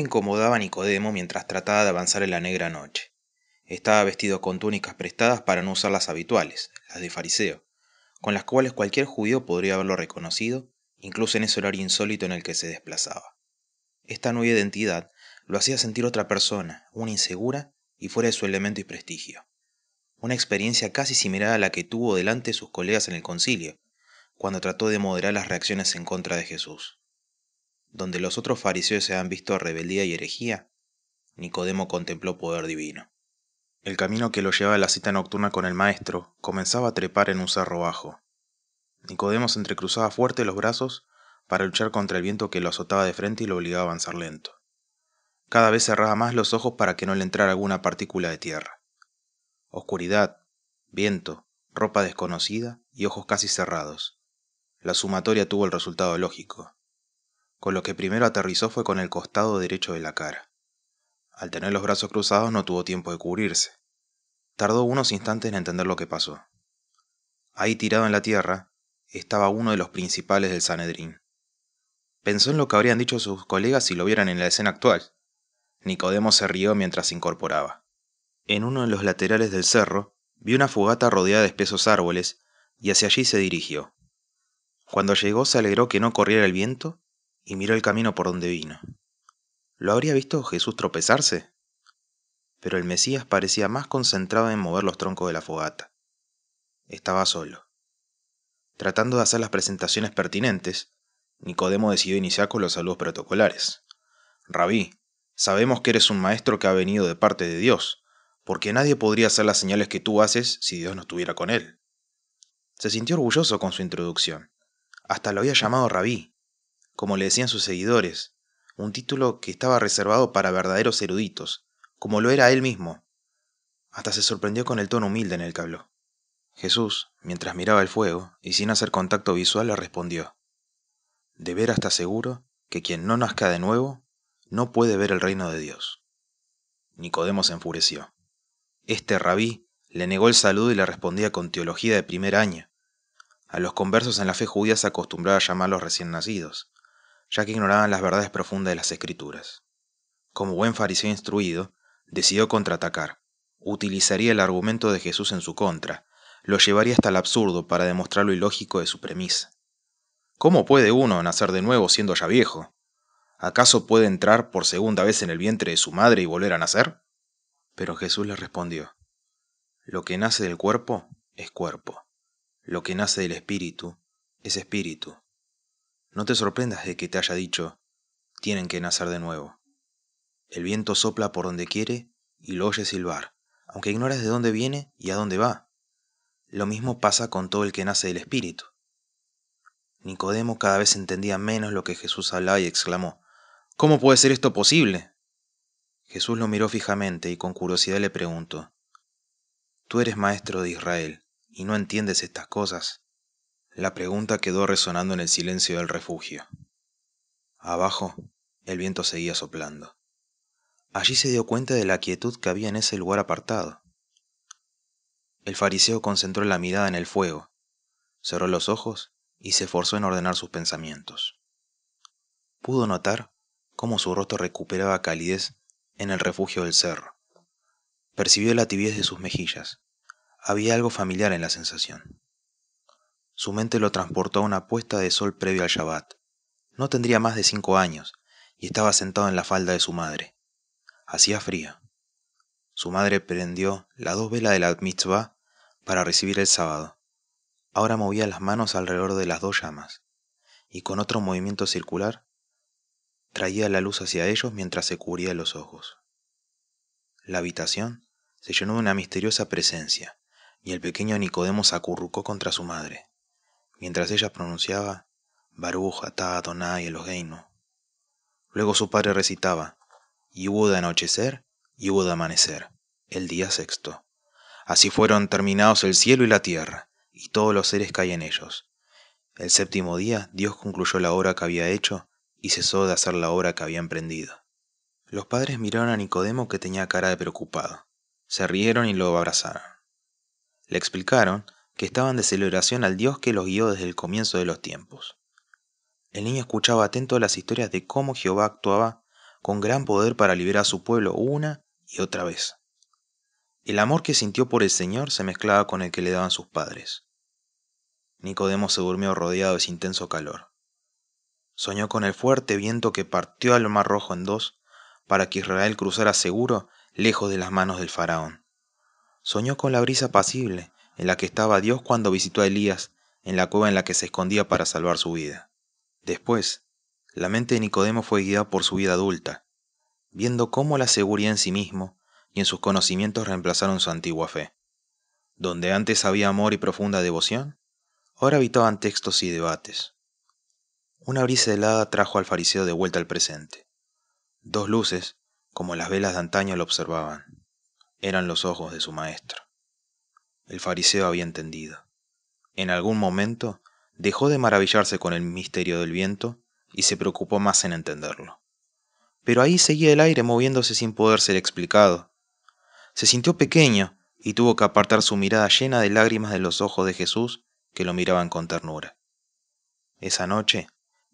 incomodaba a Nicodemo mientras trataba de avanzar en la negra noche. Estaba vestido con túnicas prestadas para no usar las habituales, las de fariseo, con las cuales cualquier judío podría haberlo reconocido, incluso en ese horario insólito en el que se desplazaba. Esta nueva identidad lo hacía sentir otra persona, una insegura y fuera de su elemento y prestigio. Una experiencia casi similar a la que tuvo delante sus colegas en el concilio, cuando trató de moderar las reacciones en contra de Jesús. Donde los otros fariseos se han visto rebeldía y herejía, Nicodemo contempló poder divino. El camino que lo llevaba a la cita nocturna con el maestro comenzaba a trepar en un cerro bajo. Nicodemo se entrecruzaba fuerte los brazos para luchar contra el viento que lo azotaba de frente y lo obligaba a avanzar lento. Cada vez cerraba más los ojos para que no le entrara alguna partícula de tierra. Oscuridad, viento, ropa desconocida y ojos casi cerrados. La sumatoria tuvo el resultado lógico. Con lo que primero aterrizó fue con el costado derecho de la cara. Al tener los brazos cruzados no tuvo tiempo de cubrirse. Tardó unos instantes en entender lo que pasó. Ahí tirado en la tierra estaba uno de los principales del Sanedrín. Pensó en lo que habrían dicho sus colegas si lo vieran en la escena actual. Nicodemo se rió mientras se incorporaba. En uno de los laterales del cerro vio una fogata rodeada de espesos árboles y hacia allí se dirigió. Cuando llegó se alegró que no corriera el viento y miró el camino por donde vino. ¿Lo habría visto Jesús tropezarse? Pero el Mesías parecía más concentrado en mover los troncos de la fogata. Estaba solo. Tratando de hacer las presentaciones pertinentes, Nicodemo decidió iniciar con los saludos protocolares. Rabí, sabemos que eres un maestro que ha venido de parte de Dios, porque nadie podría hacer las señales que tú haces si Dios no estuviera con él. Se sintió orgulloso con su introducción. Hasta lo había llamado Rabí, como le decían sus seguidores, un título que estaba reservado para verdaderos eruditos, como lo era él mismo. Hasta se sorprendió con el tono humilde en el que habló. Jesús, mientras miraba el fuego y sin hacer contacto visual, le respondió, ¿De veras está seguro que quien no nazca de nuevo no puede ver el reino de Dios? Nicodemo se enfureció. Este rabí le negó el saludo y le respondía con teología de primer año. A los conversos en la fe judía se acostumbraba a llamarlos recién nacidos ya que ignoraban las verdades profundas de las escrituras. Como buen fariseo instruido, decidió contraatacar. Utilizaría el argumento de Jesús en su contra, lo llevaría hasta el absurdo para demostrar lo ilógico de su premisa. ¿Cómo puede uno nacer de nuevo siendo ya viejo? ¿Acaso puede entrar por segunda vez en el vientre de su madre y volver a nacer? Pero Jesús le respondió, Lo que nace del cuerpo es cuerpo, lo que nace del espíritu es espíritu. No te sorprendas de que te haya dicho, tienen que nacer de nuevo. El viento sopla por donde quiere y lo oye silbar, aunque ignoras de dónde viene y a dónde va. Lo mismo pasa con todo el que nace del Espíritu. Nicodemo cada vez entendía menos lo que Jesús hablaba y exclamó, ¿Cómo puede ser esto posible? Jesús lo miró fijamente y con curiosidad le preguntó, Tú eres maestro de Israel y no entiendes estas cosas. La pregunta quedó resonando en el silencio del refugio. Abajo, el viento seguía soplando. Allí se dio cuenta de la quietud que había en ese lugar apartado. El fariseo concentró la mirada en el fuego, cerró los ojos y se esforzó en ordenar sus pensamientos. Pudo notar cómo su rostro recuperaba calidez en el refugio del cerro. Percibió la tibieza de sus mejillas. Había algo familiar en la sensación. Su mente lo transportó a una puesta de sol previo al Shabbat. No tendría más de cinco años y estaba sentado en la falda de su madre. Hacía frío. Su madre prendió las dos velas de la mitzvah para recibir el sábado. Ahora movía las manos alrededor de las dos llamas y con otro movimiento circular traía la luz hacia ellos mientras se cubría los ojos. La habitación se llenó de una misteriosa presencia y el pequeño Nicodemo se acurrucó contra su madre mientras ella pronunciaba Baruch atah Adonai Eloheinu. Luego su padre recitaba, y hubo de anochecer y hubo de amanecer, el día sexto. Así fueron terminados el cielo y la tierra, y todos los seres hay en ellos. El séptimo día Dios concluyó la obra que había hecho y cesó de hacer la obra que había emprendido. Los padres miraron a Nicodemo que tenía cara de preocupado. Se rieron y lo abrazaron. Le explicaron que estaban de celebración al Dios que los guió desde el comienzo de los tiempos. El niño escuchaba atento las historias de cómo Jehová actuaba con gran poder para liberar a su pueblo una y otra vez. El amor que sintió por el Señor se mezclaba con el que le daban sus padres. Nicodemo se durmió rodeado de ese intenso calor. Soñó con el fuerte viento que partió al mar rojo en dos para que Israel cruzara seguro lejos de las manos del faraón. Soñó con la brisa apacible en la que estaba Dios cuando visitó a Elías en la cueva en la que se escondía para salvar su vida. Después, la mente de Nicodemo fue guiada por su vida adulta, viendo cómo la seguridad en sí mismo y en sus conocimientos reemplazaron su antigua fe. Donde antes había amor y profunda devoción, ahora habitaban textos y debates. Una brisa helada trajo al fariseo de vuelta al presente. Dos luces, como las velas de antaño, lo observaban. Eran los ojos de su maestro. El fariseo había entendido. En algún momento dejó de maravillarse con el misterio del viento y se preocupó más en entenderlo. Pero ahí seguía el aire moviéndose sin poder ser explicado. Se sintió pequeño y tuvo que apartar su mirada llena de lágrimas de los ojos de Jesús que lo miraban con ternura. Esa noche,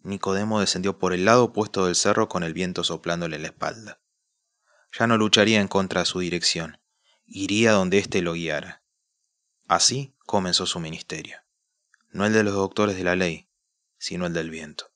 Nicodemo descendió por el lado opuesto del cerro con el viento soplándole en la espalda. Ya no lucharía en contra de su dirección, iría donde éste lo guiara. Así comenzó su ministerio, no el de los doctores de la ley, sino el del viento.